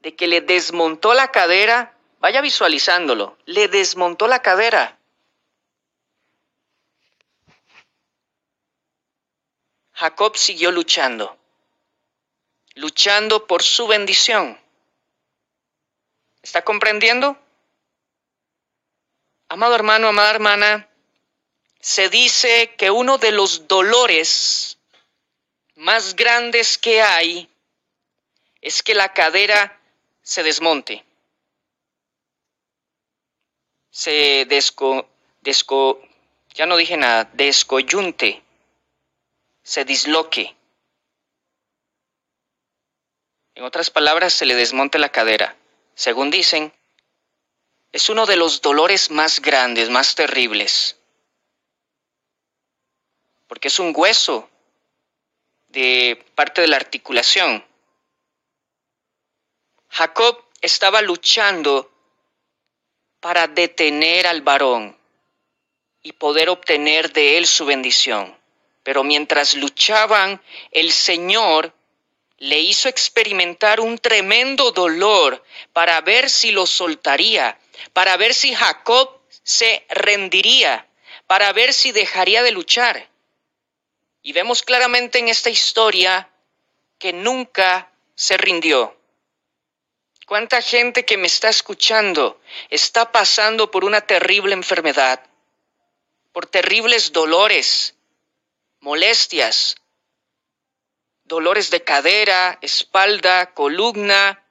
de que le desmontó la cadera, vaya visualizándolo, le desmontó la cadera. Jacob siguió luchando, luchando por su bendición. ¿Está comprendiendo? Amado hermano, amada hermana, se dice que uno de los dolores más grandes que hay es que la cadera se desmonte, se desco, desco, ya no dije nada, descoyunte, se disloque. En otras palabras, se le desmonte la cadera. Según dicen, es uno de los dolores más grandes, más terribles, porque es un hueso de parte de la articulación. Jacob estaba luchando para detener al varón y poder obtener de él su bendición. Pero mientras luchaban, el Señor le hizo experimentar un tremendo dolor para ver si lo soltaría, para ver si Jacob se rendiría, para ver si dejaría de luchar. Y vemos claramente en esta historia que nunca se rindió. ¿Cuánta gente que me está escuchando está pasando por una terrible enfermedad, por terribles dolores, molestias, dolores de cadera, espalda, columna,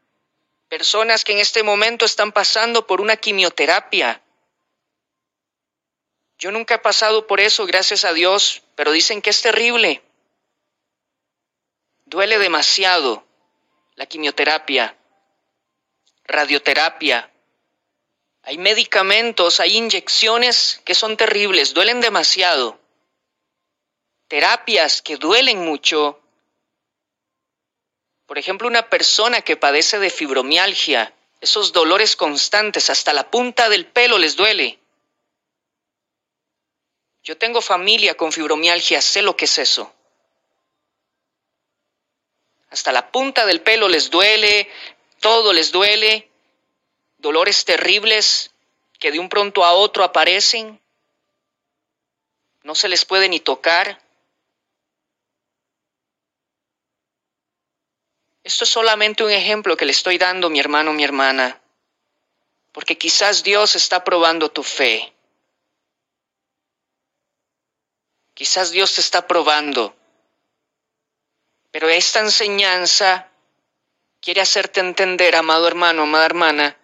personas que en este momento están pasando por una quimioterapia. Yo nunca he pasado por eso, gracias a Dios, pero dicen que es terrible. Duele demasiado la quimioterapia radioterapia, hay medicamentos, hay inyecciones que son terribles, duelen demasiado. Terapias que duelen mucho. Por ejemplo, una persona que padece de fibromialgia, esos dolores constantes, hasta la punta del pelo les duele. Yo tengo familia con fibromialgia, sé lo que es eso. Hasta la punta del pelo les duele, todo les duele, dolores terribles que de un pronto a otro aparecen, no se les puede ni tocar. Esto es solamente un ejemplo que le estoy dando, mi hermano, mi hermana, porque quizás Dios está probando tu fe. Quizás Dios te está probando. Pero esta enseñanza quiere hacerte entender, amado hermano, amada hermana,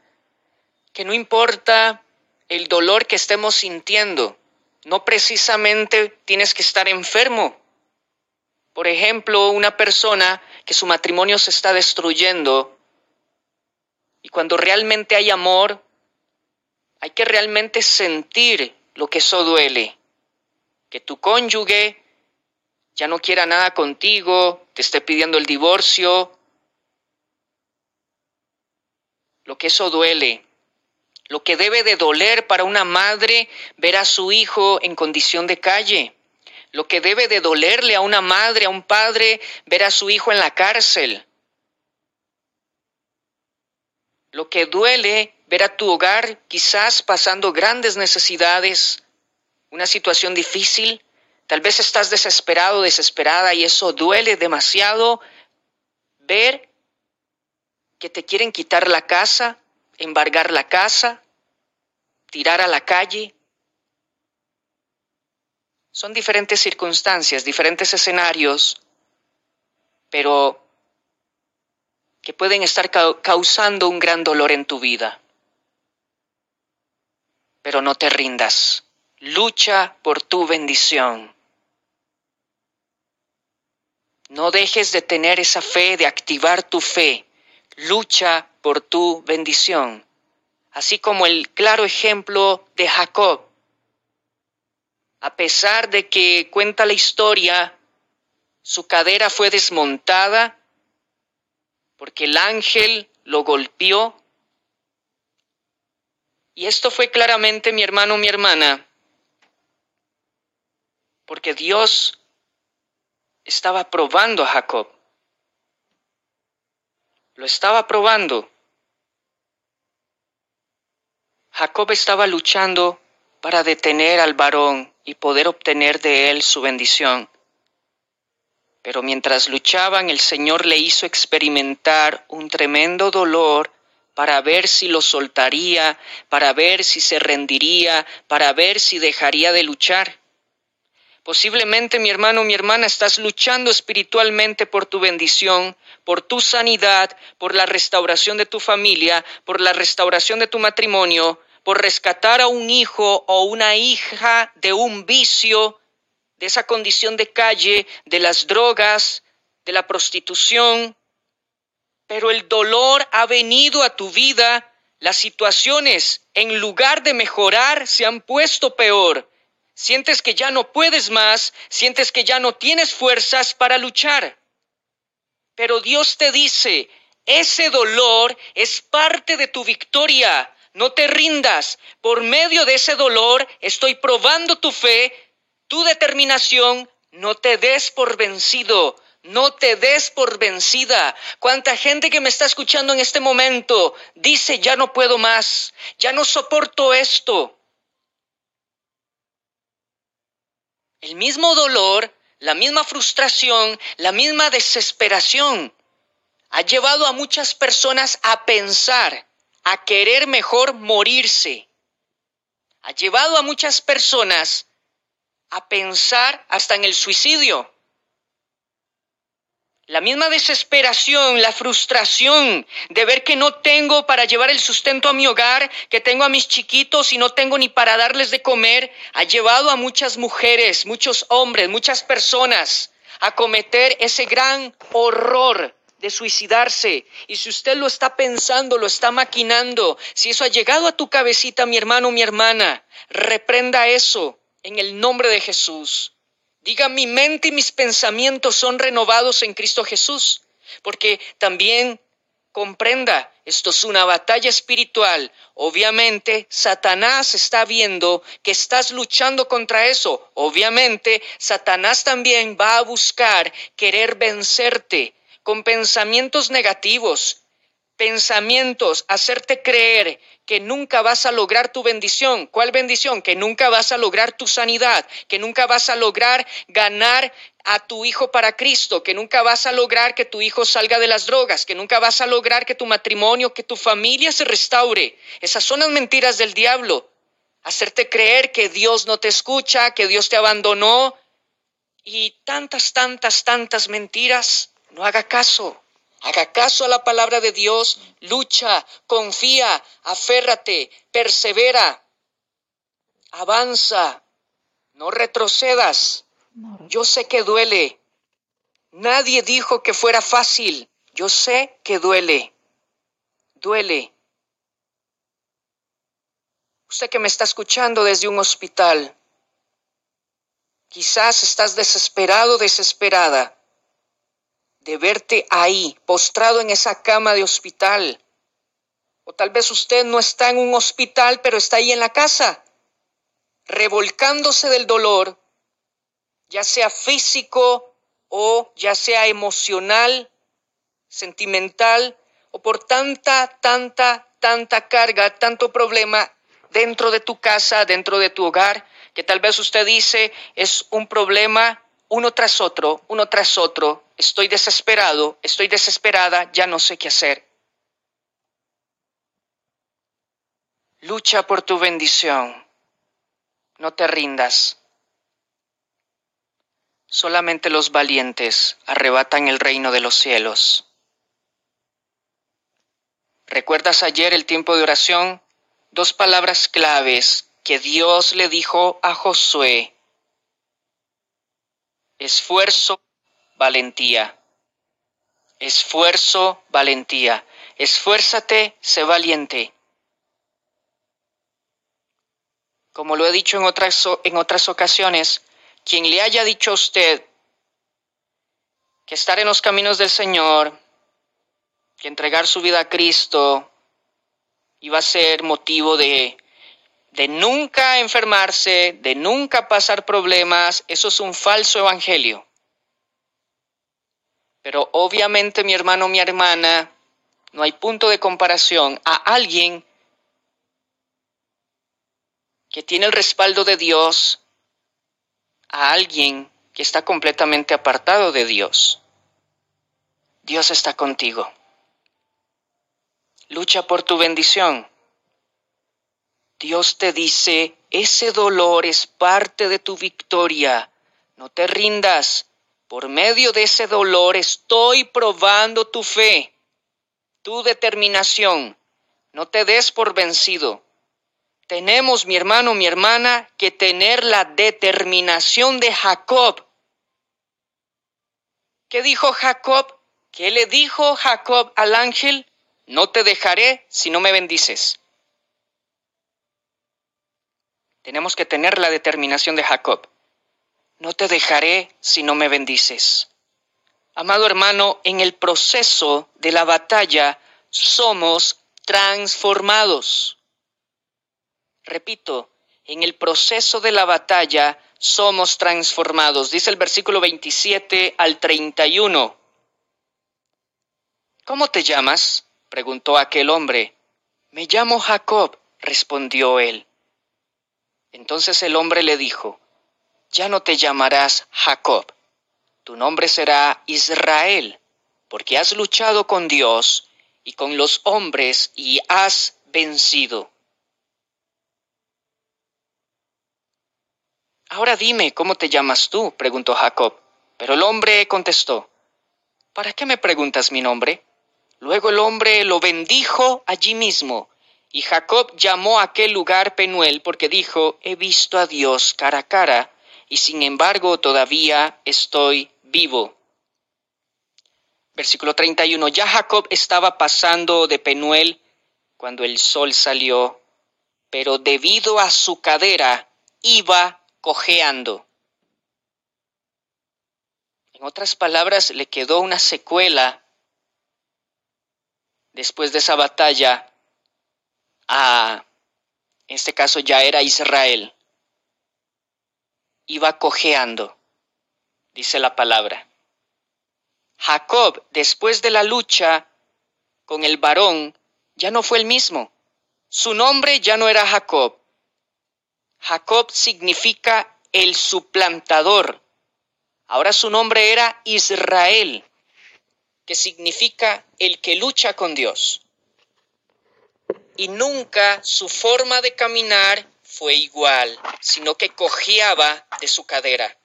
que no importa el dolor que estemos sintiendo, no precisamente tienes que estar enfermo. Por ejemplo, una persona que su matrimonio se está destruyendo y cuando realmente hay amor, hay que realmente sentir lo que eso duele. Que tu cónyuge ya no quiera nada contigo, te esté pidiendo el divorcio, lo que eso duele, lo que debe de doler para una madre ver a su hijo en condición de calle, lo que debe de dolerle a una madre, a un padre, ver a su hijo en la cárcel, lo que duele ver a tu hogar quizás pasando grandes necesidades, una situación difícil, tal vez estás desesperado, desesperada y eso duele demasiado ver que te quieren quitar la casa, embargar la casa, tirar a la calle. Son diferentes circunstancias, diferentes escenarios, pero que pueden estar causando un gran dolor en tu vida. Pero no te rindas. Lucha por tu bendición. No dejes de tener esa fe, de activar tu fe lucha por tu bendición, así como el claro ejemplo de Jacob. A pesar de que cuenta la historia, su cadera fue desmontada porque el ángel lo golpeó. Y esto fue claramente, mi hermano, mi hermana, porque Dios estaba probando a Jacob. Lo estaba probando. Jacob estaba luchando para detener al varón y poder obtener de él su bendición. Pero mientras luchaban, el Señor le hizo experimentar un tremendo dolor para ver si lo soltaría, para ver si se rendiría, para ver si dejaría de luchar. Posiblemente, mi hermano, mi hermana, estás luchando espiritualmente por tu bendición, por tu sanidad, por la restauración de tu familia, por la restauración de tu matrimonio, por rescatar a un hijo o una hija de un vicio, de esa condición de calle, de las drogas, de la prostitución. Pero el dolor ha venido a tu vida, las situaciones, en lugar de mejorar, se han puesto peor. Sientes que ya no puedes más, sientes que ya no tienes fuerzas para luchar. Pero Dios te dice, ese dolor es parte de tu victoria. No te rindas. Por medio de ese dolor estoy probando tu fe tu determinación, no te des por vencido, no te des por vencida. Cuánta gente que me está escuchando en este momento dice, ya no puedo más, ya no soporto esto. El mismo dolor, la misma frustración, la misma desesperación ha llevado a muchas personas a pensar, a querer mejor morirse. Ha llevado a muchas personas a pensar hasta en el suicidio. La misma desesperación, la frustración de ver que no tengo para llevar el sustento a mi hogar, que tengo a mis chiquitos y no tengo ni para darles de comer, ha llevado a muchas mujeres, muchos hombres, muchas personas a cometer ese gran horror de suicidarse. Y si usted lo está pensando, lo está maquinando, si eso ha llegado a tu cabecita, mi hermano, mi hermana, reprenda eso en el nombre de Jesús. Diga, mi mente y mis pensamientos son renovados en Cristo Jesús, porque también comprenda, esto es una batalla espiritual. Obviamente, Satanás está viendo que estás luchando contra eso. Obviamente, Satanás también va a buscar querer vencerte con pensamientos negativos, pensamientos, hacerte creer que nunca vas a lograr tu bendición. ¿Cuál bendición? Que nunca vas a lograr tu sanidad, que nunca vas a lograr ganar a tu hijo para Cristo, que nunca vas a lograr que tu hijo salga de las drogas, que nunca vas a lograr que tu matrimonio, que tu familia se restaure. Esas son las mentiras del diablo. Hacerte creer que Dios no te escucha, que Dios te abandonó y tantas, tantas, tantas mentiras. No haga caso. Haga caso a la palabra de Dios, lucha, confía, aférrate, persevera, avanza, no retrocedas. Yo sé que duele. Nadie dijo que fuera fácil. Yo sé que duele. Duele. Usted que me está escuchando desde un hospital, quizás estás desesperado, desesperada de verte ahí, postrado en esa cama de hospital. O tal vez usted no está en un hospital, pero está ahí en la casa, revolcándose del dolor, ya sea físico o ya sea emocional, sentimental, o por tanta, tanta, tanta carga, tanto problema dentro de tu casa, dentro de tu hogar, que tal vez usted dice es un problema uno tras otro, uno tras otro, estoy desesperado, estoy desesperada, ya no sé qué hacer. Lucha por tu bendición, no te rindas. Solamente los valientes arrebatan el reino de los cielos. ¿Recuerdas ayer el tiempo de oración? Dos palabras claves que Dios le dijo a Josué Esfuerzo, valentía. Esfuerzo, valentía. Esfuérzate, sé valiente. Como lo he dicho en otras, en otras ocasiones, quien le haya dicho a usted que estar en los caminos del Señor, que entregar su vida a Cristo iba a ser motivo de de nunca enfermarse, de nunca pasar problemas, eso es un falso evangelio. Pero obviamente mi hermano, mi hermana, no hay punto de comparación a alguien que tiene el respaldo de Dios, a alguien que está completamente apartado de Dios. Dios está contigo. Lucha por tu bendición. Dios te dice, ese dolor es parte de tu victoria. No te rindas. Por medio de ese dolor estoy probando tu fe, tu determinación. No te des por vencido. Tenemos, mi hermano, mi hermana, que tener la determinación de Jacob. ¿Qué dijo Jacob? ¿Qué le dijo Jacob al ángel? No te dejaré si no me bendices. Tenemos que tener la determinación de Jacob. No te dejaré si no me bendices. Amado hermano, en el proceso de la batalla somos transformados. Repito, en el proceso de la batalla somos transformados. Dice el versículo 27 al 31. ¿Cómo te llamas? preguntó aquel hombre. Me llamo Jacob, respondió él. Entonces el hombre le dijo, ya no te llamarás Jacob, tu nombre será Israel, porque has luchado con Dios y con los hombres y has vencido. Ahora dime, ¿cómo te llamas tú? preguntó Jacob. Pero el hombre contestó, ¿para qué me preguntas mi nombre? Luego el hombre lo bendijo allí mismo, y Jacob llamó a aquel lugar Penuel porque dijo, he visto a Dios cara a cara, y sin embargo todavía estoy vivo. Versículo 31. Ya Jacob estaba pasando de Penuel cuando el sol salió, pero debido a su cadera iba cojeando. En otras palabras, le quedó una secuela después de esa batalla a, en este caso ya era Israel. Iba cojeando, dice la palabra. Jacob, después de la lucha con el varón, ya no fue el mismo. Su nombre ya no era Jacob, Jacob significa el suplantador. Ahora su nombre era Israel, que significa el que lucha con Dios. Y nunca su forma de caminar fue igual, sino que cojeaba de su cadera.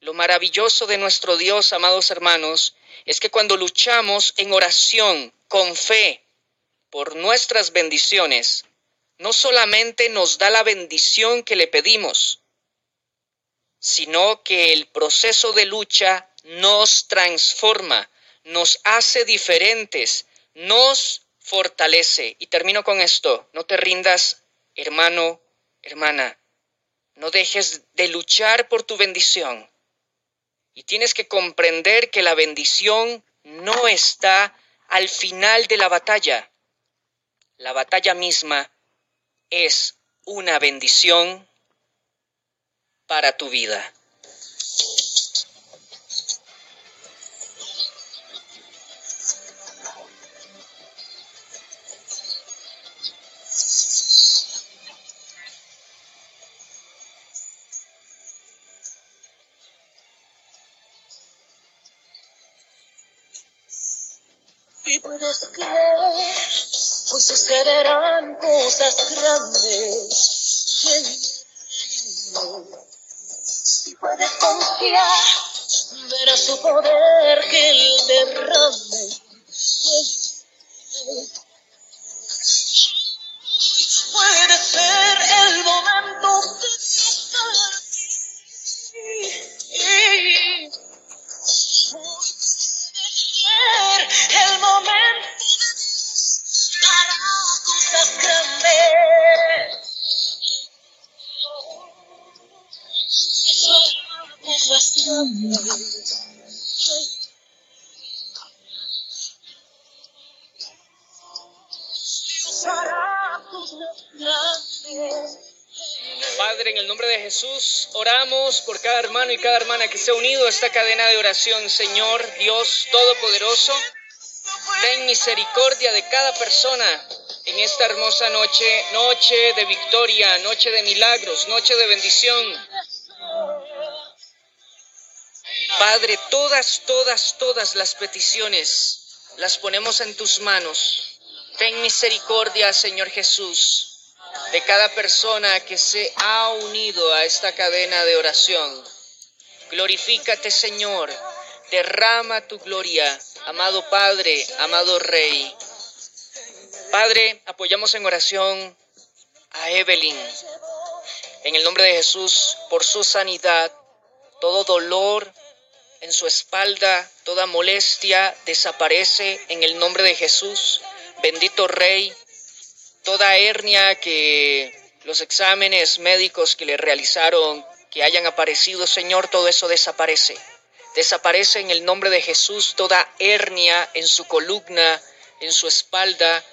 Lo maravilloso de nuestro Dios, amados hermanos, es que cuando luchamos en oración, con fe, por nuestras bendiciones, no solamente nos da la bendición que le pedimos, sino que el proceso de lucha nos transforma, nos hace diferentes, nos fortalece. Y termino con esto, no te rindas, hermano, hermana, no dejes de luchar por tu bendición. Y tienes que comprender que la bendición no está al final de la batalla. La batalla misma es una bendición para tu vida. Y puedes creer Hoy sucederán cosas grandes. Y puedes confiar, verás su poder que él derrame. Y cada hermana que se ha unido a esta cadena de oración, Señor Dios Todopoderoso. ten misericordia de cada persona en esta hermosa noche, noche de victoria, noche de milagros, noche de bendición. Padre, todas, todas, todas las peticiones las ponemos en tus manos. Ten misericordia, Señor Jesús, de cada persona que se ha unido a esta cadena de oración. Glorifícate, Señor. Derrama tu gloria, amado Padre, amado Rey. Padre, apoyamos en oración a Evelyn. En el nombre de Jesús, por su sanidad, todo dolor en su espalda, toda molestia desaparece en el nombre de Jesús. Bendito Rey, toda hernia que los exámenes médicos que le realizaron, que hayan aparecido, Señor, todo eso desaparece. Desaparece en el nombre de Jesús toda hernia en su columna, en su espalda,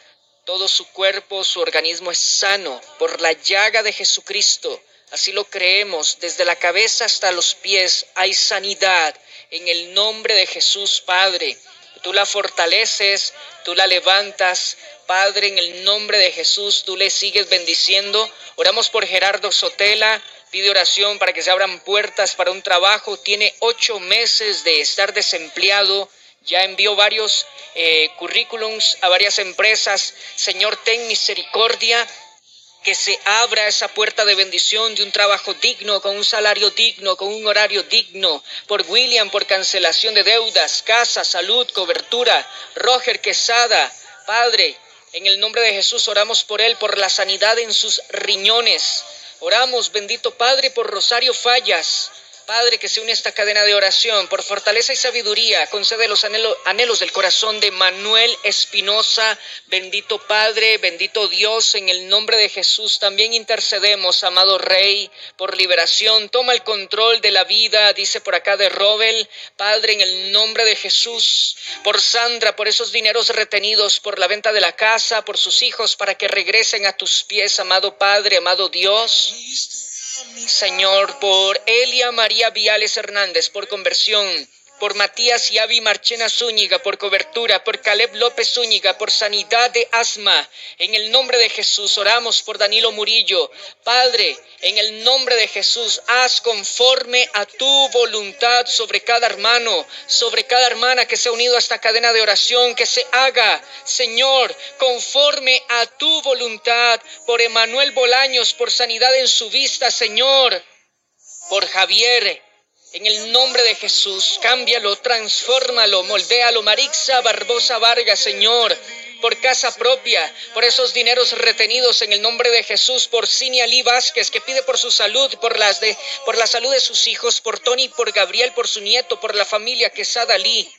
todo su cuerpo, su organismo es sano por la llaga de Jesucristo. Así lo creemos, desde la cabeza hasta los pies hay sanidad en el nombre de Jesús Padre. Tú la fortaleces, tú la levantas, Padre, en el nombre de Jesús, tú le sigues bendiciendo. Oramos por Gerardo Sotela, pide oración para que se abran puertas para un trabajo. Tiene ocho meses de estar desempleado ya envió varios eh, currículums a varias empresas. Señor, ten misericordia que se abra esa puerta de bendición de un trabajo digno, con un salario digno, con un horario digno. Por William, por cancelación de deudas, casa, salud, cobertura. Roger Quesada, Padre, en el nombre de Jesús oramos por él, por la sanidad en sus riñones. Oramos, bendito Padre, por Rosario Fallas. Padre, que se une a esta cadena de oración, por fortaleza y sabiduría, concede los anhelos del corazón de Manuel Espinosa. Bendito Padre, bendito Dios, en el nombre de Jesús también intercedemos, amado Rey, por liberación. Toma el control de la vida, dice por acá de Robel. Padre, en el nombre de Jesús, por Sandra, por esos dineros retenidos, por la venta de la casa, por sus hijos, para que regresen a tus pies, amado Padre, amado Dios. Señor, por Elia María Viales Hernández, por conversión, por Matías Yavi Marchena Zúñiga, por cobertura, por Caleb López Zúñiga, por sanidad de asma. En el nombre de Jesús oramos por Danilo Murillo. Padre, en el nombre de Jesús, haz conforme a tu voluntad sobre cada hermano, sobre cada hermana que se ha unido a esta cadena de oración, que se haga, Señor, conforme a tu voluntad, por Emanuel Bolaños, por sanidad en su vista, Señor, por Javier en el nombre de Jesús, cámbialo, transfórmalo, moldéalo. Marixa Barbosa Vargas, Señor, por casa propia, por esos dineros retenidos en el nombre de Jesús, por Cinia Lee Vázquez, que pide por su salud, por, las de, por la salud de sus hijos, por Tony, por Gabriel, por su nieto, por la familia Quesada Lee.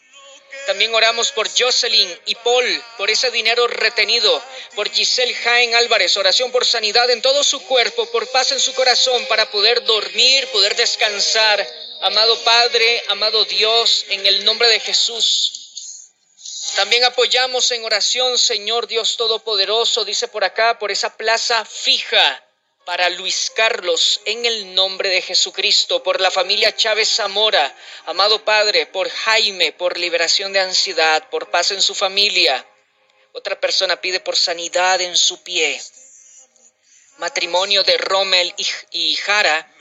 También oramos por Jocelyn y Paul, por ese dinero retenido, por Giselle Jaén Álvarez, oración por sanidad en todo su cuerpo, por paz en su corazón, para poder dormir, poder descansar. Amado Padre, amado Dios, en el nombre de Jesús. También apoyamos en oración, Señor Dios Todopoderoso, dice por acá, por esa plaza fija para Luis Carlos, en el nombre de Jesucristo, por la familia Chávez Zamora, amado Padre, por Jaime, por liberación de ansiedad, por paz en su familia. Otra persona pide por sanidad en su pie. Matrimonio de Rommel y Jara,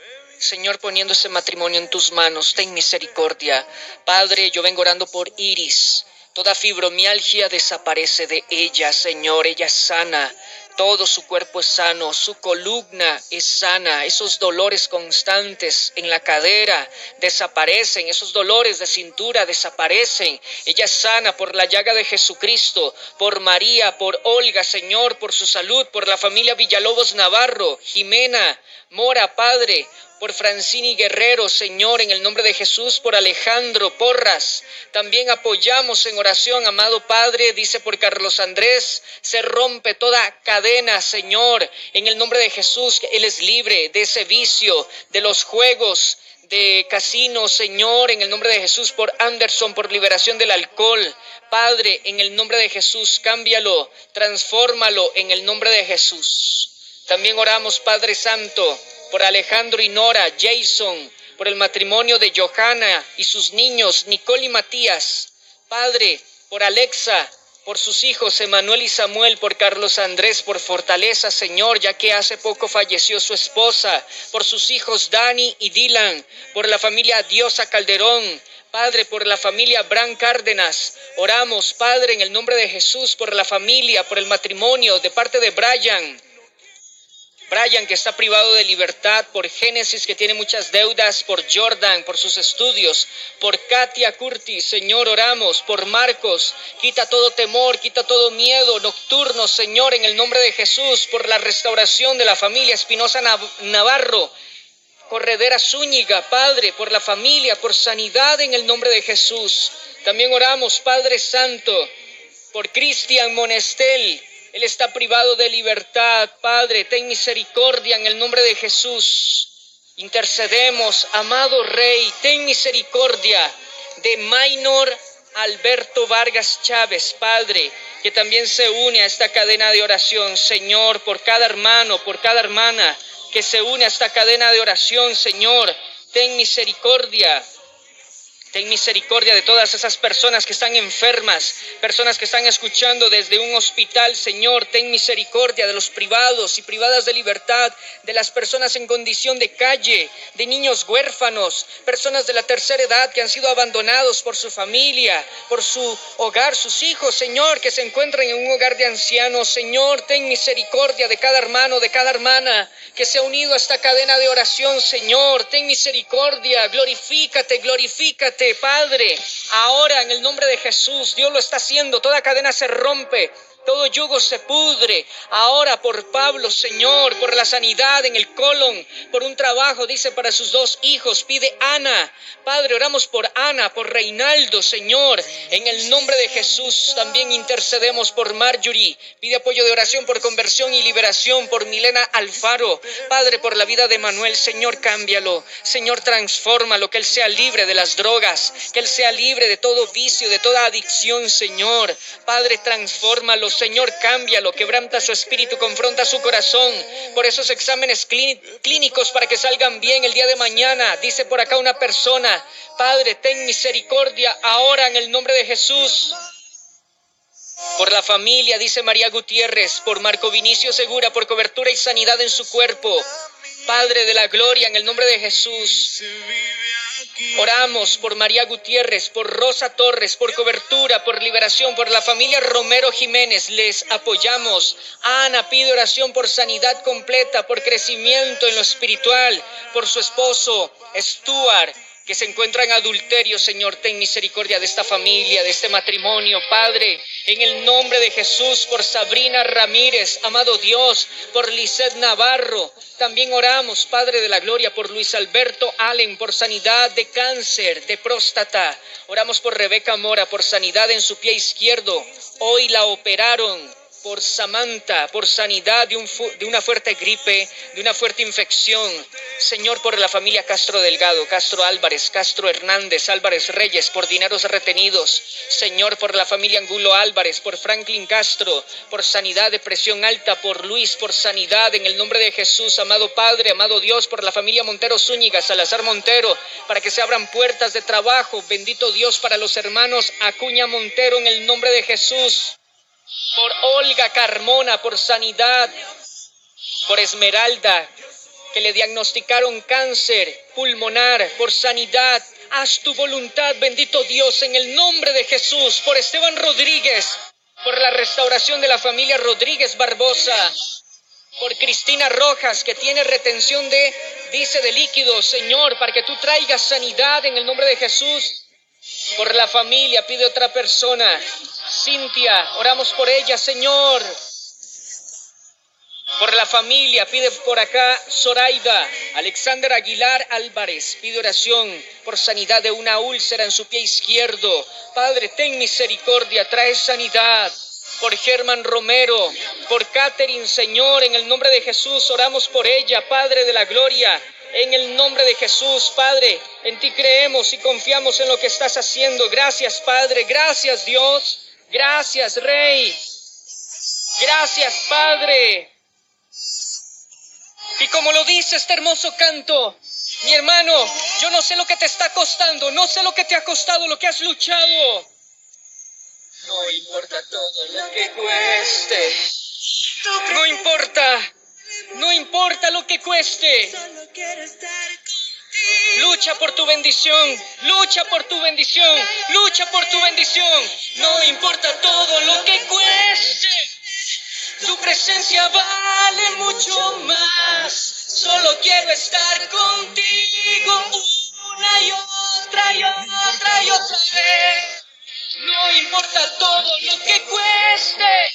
Señor, poniendo ese matrimonio en tus manos, ten misericordia. Padre, yo vengo orando por Iris. Toda fibromialgia desaparece de ella, Señor, ella es sana. Todo su cuerpo es sano, su columna es sana, esos dolores constantes en la cadera desaparecen, esos dolores de cintura desaparecen. Ella es sana por la llaga de Jesucristo, por María, por Olga, Señor, por su salud, por la familia Villalobos Navarro, Jimena, Mora, Padre, por Francini Guerrero, Señor, en el nombre de Jesús, por Alejandro Porras. También apoyamos en oración, amado Padre, dice por Carlos Andrés, se rompe toda cadena, Señor, en el nombre de Jesús, Él es libre de ese vicio, de los juegos, de casino, Señor, en el nombre de Jesús, por Anderson, por liberación del alcohol. Padre, en el nombre de Jesús, cámbialo, transfórmalo en el nombre de Jesús. También oramos, Padre Santo, por Alejandro y Nora, Jason, por el matrimonio de Johanna y sus niños, Nicole y Matías. Padre, por Alexa, por sus hijos Emanuel y Samuel, por Carlos Andrés, por fortaleza, Señor, ya que hace poco falleció su esposa, por sus hijos Dani y Dylan, por la familia Diosa Calderón, Padre, por la familia Bran Cárdenas. Oramos, Padre, en el nombre de Jesús, por la familia, por el matrimonio, de parte de Brian. Brian, que está privado de libertad por Génesis, que tiene muchas deudas, por Jordan, por sus estudios, por Katia Curtis, Señor, oramos, por Marcos, quita todo temor, quita todo miedo nocturno, Señor, en el nombre de Jesús, por la restauración de la familia Espinosa Navarro, Corredera Zúñiga, Padre, por la familia, por sanidad en el nombre de Jesús. También oramos, Padre Santo, por Cristian Monestel, él está privado de libertad. Padre, ten misericordia en el nombre de Jesús. Intercedemos, amado Rey, ten misericordia de Maynor Alberto Vargas Chávez, Padre, que también se une a esta cadena de oración. Señor, por cada hermano, por cada hermana que se une a esta cadena de oración, Señor, ten misericordia Ten misericordia de todas esas personas que están enfermas, personas que están escuchando desde un hospital, Señor. Ten misericordia de los privados y privadas de libertad, de las personas en condición de calle, de niños huérfanos, personas de la tercera edad que han sido abandonados por su familia, por su hogar, sus hijos, Señor, que se encuentran en un hogar de ancianos. Señor, ten misericordia de cada hermano, de cada hermana que se ha unido a esta cadena de oración, Señor. Ten misericordia, glorifícate, glorifícate. Padre. Ahora en el nombre de Jesús, Dios lo está haciendo, toda cadena se rompe, todo yugo se pudre. Ahora por Pablo, Señor, por la sanidad en el colon, por un trabajo, dice, para sus dos hijos, pide Ana. Padre, oramos por Ana, por Reinaldo, Señor. En el nombre de Jesús también intercedemos por Marjorie. Pide apoyo de oración por conversión y liberación por Milena Alfaro. Padre, por la vida de Manuel, Señor, cámbialo. Señor, transfórmalo, que él sea libre de las drogas, que él sea libre de todo vicio, de toda adicción, Señor. Padre, transfórmalo Señor, cámbialo, quebranta su espíritu, confronta su corazón por esos exámenes clínicos para que salgan bien el día de mañana. Dice por acá una persona, Padre, ten misericordia ahora en el nombre de Jesús. Por la familia, dice María Gutiérrez, por Marco Vinicio Segura, por cobertura y sanidad en su cuerpo. Padre de la gloria, en el nombre de Jesús. Oramos por María Gutiérrez, por Rosa Torres, por cobertura, por liberación, por la familia Romero Jiménez. Les apoyamos. Ana pide oración por sanidad completa, por crecimiento en lo espiritual, por su esposo, Stuart que se encuentra en adulterio, Señor, ten misericordia de esta familia, de este matrimonio, Padre, en el nombre de Jesús, por Sabrina Ramírez, amado Dios, por Lisset Navarro. También oramos, Padre de la Gloria, por Luis Alberto Allen, por sanidad de cáncer, de próstata. Oramos por Rebeca Mora, por sanidad en su pie izquierdo. Hoy la operaron por Samantha, por sanidad de, un de, una fuerte gripe, de una fuerte infección. Señor, por la familia Castro Delgado, Castro Álvarez, Castro Hernández, Álvarez Reyes, por dineros retenidos. Señor, por la familia Angulo Álvarez, por Franklin Castro, por sanidad de presión alta, por Luis, por sanidad en el nombre de Jesús, amado Padre, amado Dios, por la familia Montero Zúñiga, Salazar Montero, para que se abran puertas de trabajo. Bendito Dios para los hermanos Acuña Montero en el nombre de Jesús por Olga Carmona, por sanidad, por Esmeralda, que le diagnosticaron cáncer pulmonar, por sanidad. Haz tu voluntad, bendito Dios, en el nombre de Jesús, por Esteban Rodríguez, por la restauración de la familia Rodríguez Barbosa, por Cristina Rojas, que tiene retención de, dice, de líquidos, Señor, para que tú traigas sanidad en el nombre de Jesús. Por la familia pide otra persona. Cintia, oramos por ella, Señor. Por la familia pide por acá Zoraida. Alexander Aguilar Álvarez pide oración por sanidad de una úlcera en su pie izquierdo. Padre, ten misericordia, trae sanidad por Germán Romero, por Catherine, Señor, en el nombre de Jesús, oramos por ella, Padre de la Gloria. En el nombre de Jesús, Padre, en ti creemos y confiamos en lo que estás haciendo. Gracias, Padre. Gracias, Dios. Gracias, Rey. Gracias, Padre. Y como lo dice este hermoso canto, mi hermano, yo no sé lo que te está costando, no sé lo que te ha costado, lo que has luchado. No importa todo lo que cueste. No importa. No importa lo que cueste. Lucha por tu bendición, lucha por tu bendición, lucha por tu bendición. No importa todo lo que cueste. Tu presencia vale mucho más. Solo quiero estar contigo una y otra y otra y otra vez. No importa todo lo que cueste.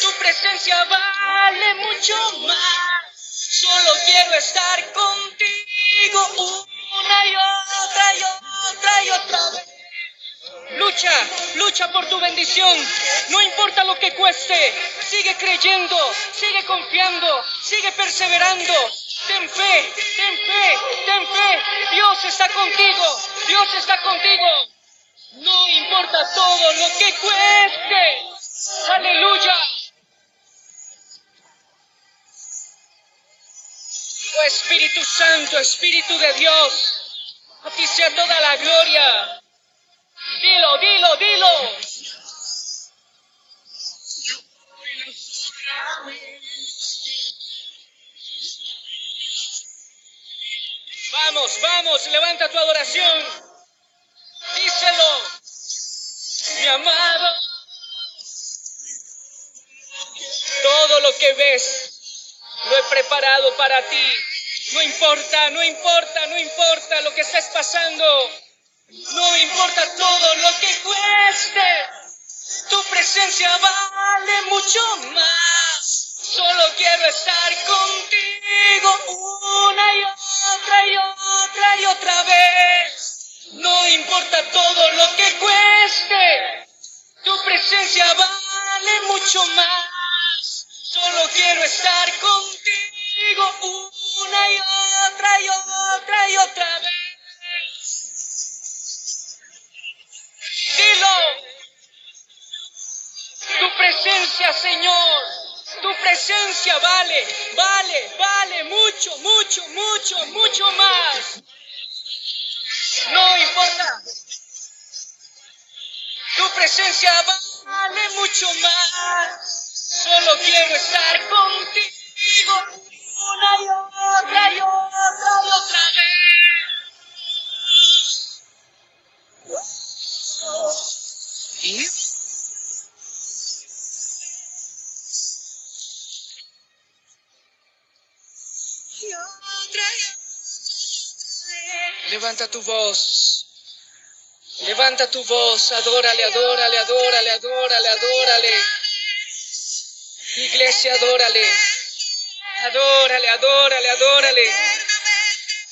Tu presencia vale mucho más. Solo quiero estar contigo una y otra y otra y otra vez. Lucha, lucha por tu bendición. No importa lo que cueste. Sigue creyendo, sigue confiando, sigue perseverando. Ten fe, ten fe, ten fe. Dios está contigo, Dios está contigo. No importa todo lo que cueste. Aleluya. Espíritu Santo, Espíritu de Dios, a ti sea toda la gloria. Dilo, dilo, dilo. Vamos, vamos, levanta tu adoración. Díselo, mi amado. Todo lo que ves lo he preparado para ti. No importa, no importa, no importa lo que estés pasando. No importa todo lo que cueste. Tu presencia vale mucho más. Solo quiero estar contigo una y otra y otra y otra vez. No importa todo lo que cueste. Tu presencia vale mucho más. Solo quiero estar contigo una y otra y otra y otra vez. Dilo. Tu presencia, Señor. Tu presencia vale, vale, vale mucho, mucho, mucho, mucho más. No importa. Tu presencia vale mucho más. Solo quiero estar contigo una y otra y otra y otra vez. ¿Y? Levanta tu voz. Levanta tu voz. Adórale, adórale, adórale, adórale, adórale. Iglesia, adórale. Adórale, adórale, adórale.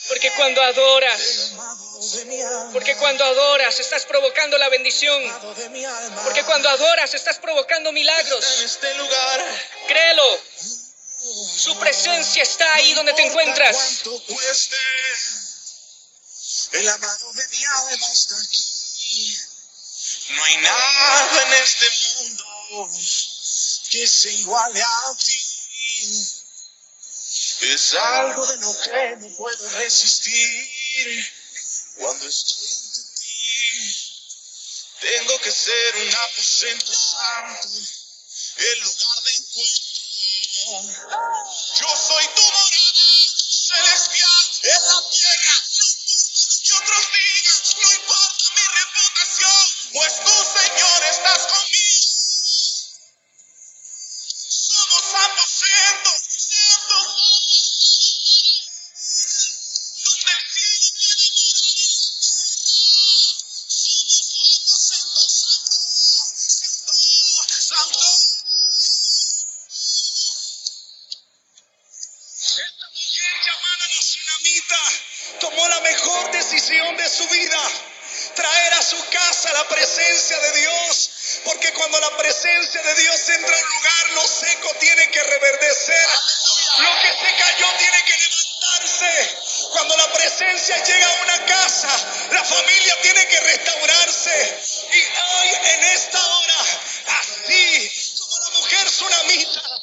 Porque cuando adoras, porque cuando adoras estás provocando la bendición. Porque cuando adoras estás provocando milagros. Créelo. Su presencia está ahí donde te encuentras. El amado de mi alma está aquí. No hay nada en este mundo que se iguale a ti. Es algo de lo que no puedo resistir. Cuando estoy ante ti, tengo que ser un aposento santo, el lugar de encuentro. Yo soy tu morada celestial en presencia de Dios, porque cuando la presencia de Dios entra un lugar, lo seco tiene que reverdecer, lo que se cayó tiene que levantarse. Cuando la presencia llega a una casa, la familia tiene que restaurarse. Y hoy, en esta hora, así como la mujer tsunamita,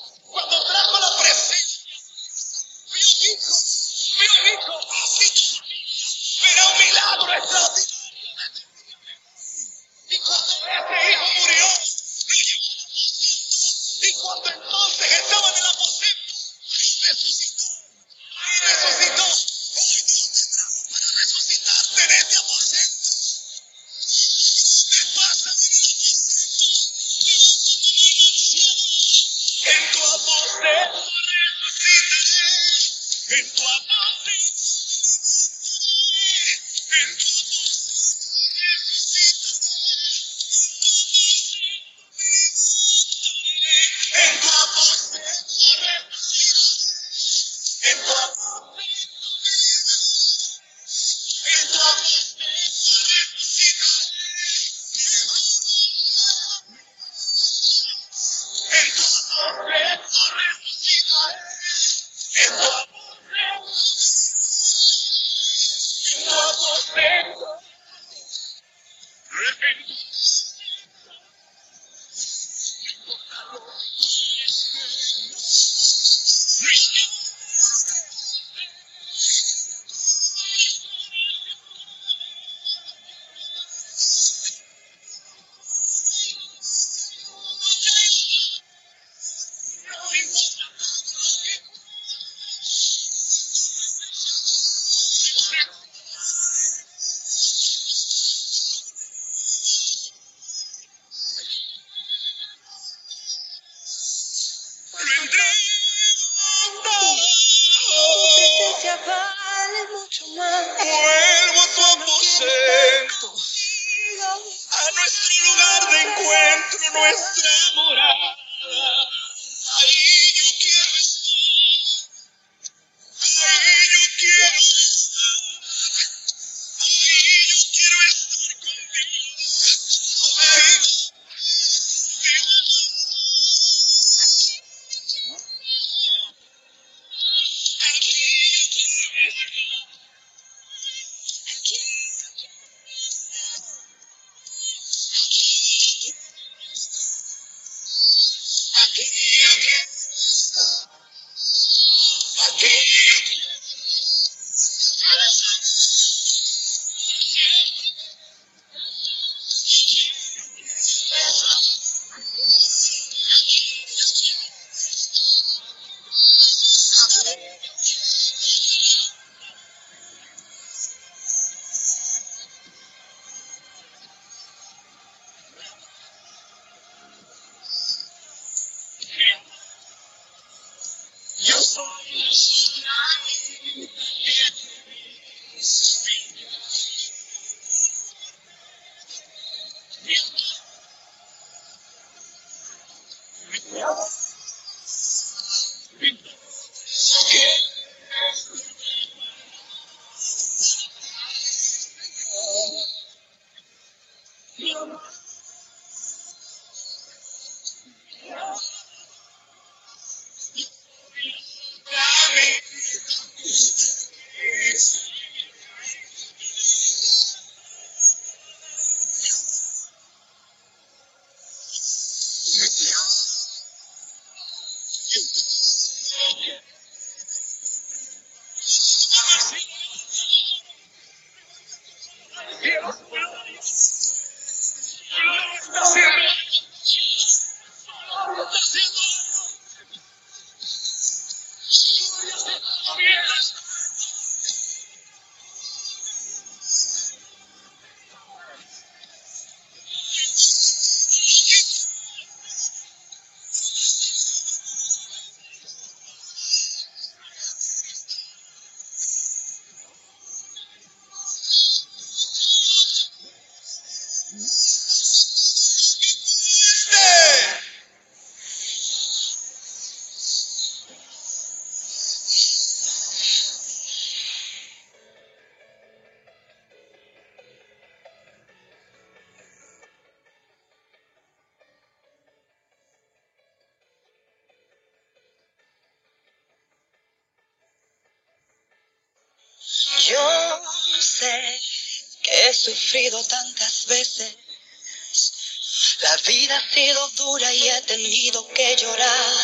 Sido dura y he tenido que llorar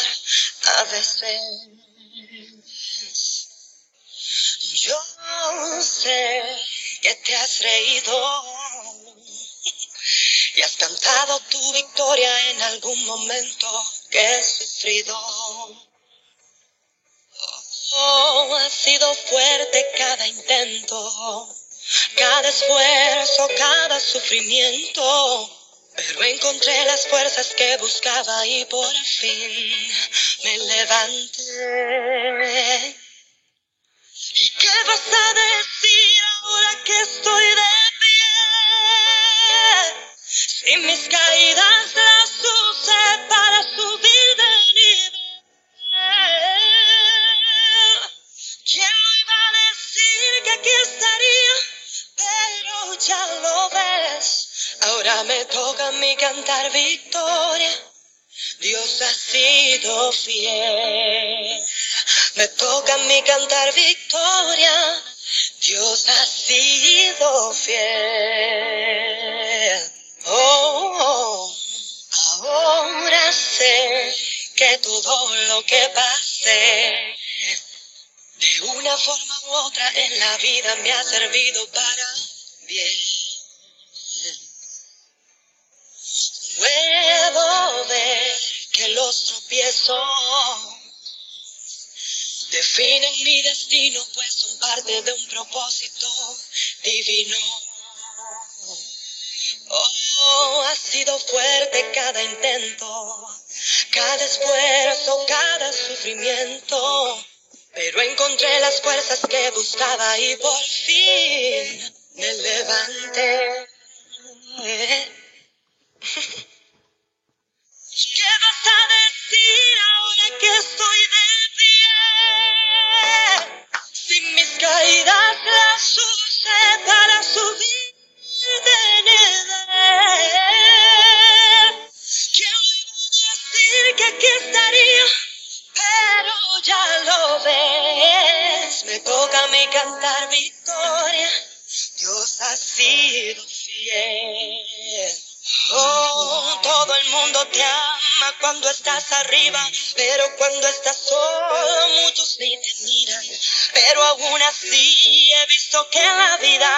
a veces. Yo sé que te has reído y has cantado tu victoria en algún momento que he sufrido. Oh, ha sido fuerte cada intento, cada esfuerzo, cada sufrimiento. Pero encontré las fuerzas que buscaba y por fin me levanté. ¿Y qué vas a decir ahora que estoy de pie? Sin mis caídas las usé Ahora me toca a mí cantar victoria. Dios ha sido fiel. Me toca a mí cantar victoria. Dios ha sido fiel. Oh, ahora sé que todo lo que pasé, de una forma u otra en la vida me ha servido para bien. Los tropiezos definen mi destino, pues son parte de un propósito divino. Oh, ha sido fuerte cada intento, cada esfuerzo, cada sufrimiento, pero encontré las fuerzas que buscaba y por fin me levanté. Estás arriba, pero cuando estás solo muchos ni te miran. Pero aún así he visto que la vida,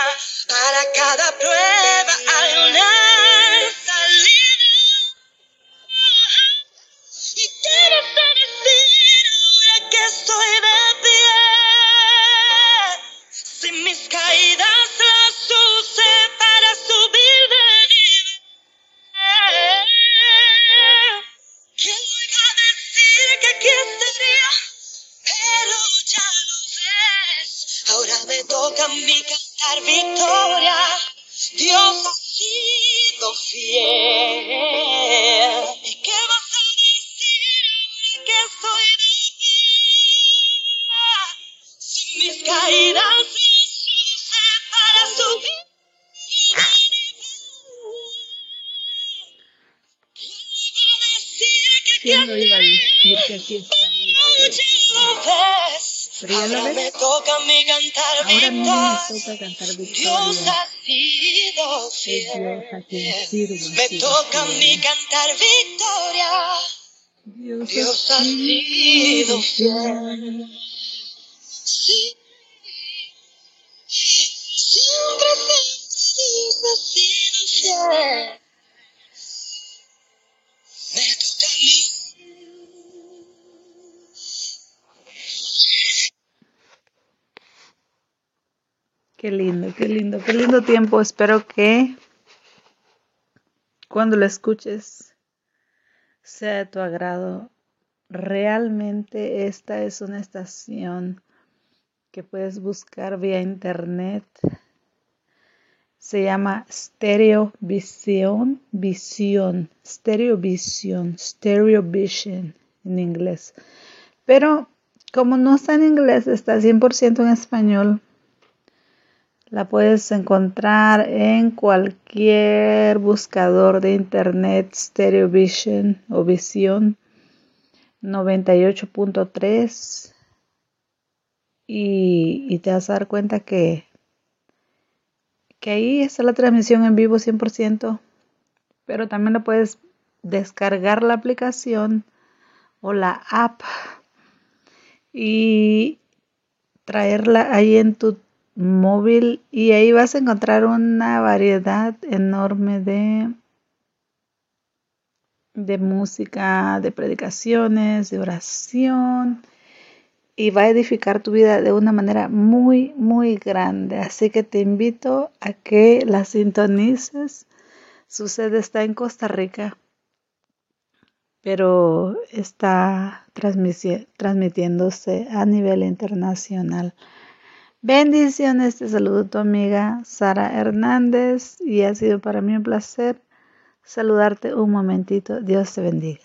aquí estaría? Pero ya lo Ahora ves. me toca a mí cantar Ahora mí me victoria. toca cantar Dios victoria. ha sido Es Dios a quien fiel. sirvo. Me toca a mí cantar victoria. Dios, Dios ha sido fiel. Sí. Siempre Dios ha sido fiel. Qué lindo, qué lindo, qué lindo tiempo. Espero que cuando lo escuches sea de tu agrado. Realmente esta es una estación que puedes buscar vía internet. Se llama Stereo Visión, Visión, Stereo Visión, Stereo Vision en inglés. Pero como no está en inglés, está 100% en español. La puedes encontrar en cualquier buscador de internet, Stereo Vision o Visión 98.3 y, y te vas a dar cuenta que, que ahí está la transmisión en vivo 100%, pero también la puedes descargar la aplicación o la app y traerla ahí en tu móvil y ahí vas a encontrar una variedad enorme de de música, de predicaciones, de oración y va a edificar tu vida de una manera muy, muy grande. Así que te invito a que la sintonices. Su sede está en Costa Rica, pero está transmitiéndose a nivel internacional. Bendiciones, te saludo tu amiga Sara Hernández y ha sido para mí un placer saludarte un momentito. Dios te bendiga.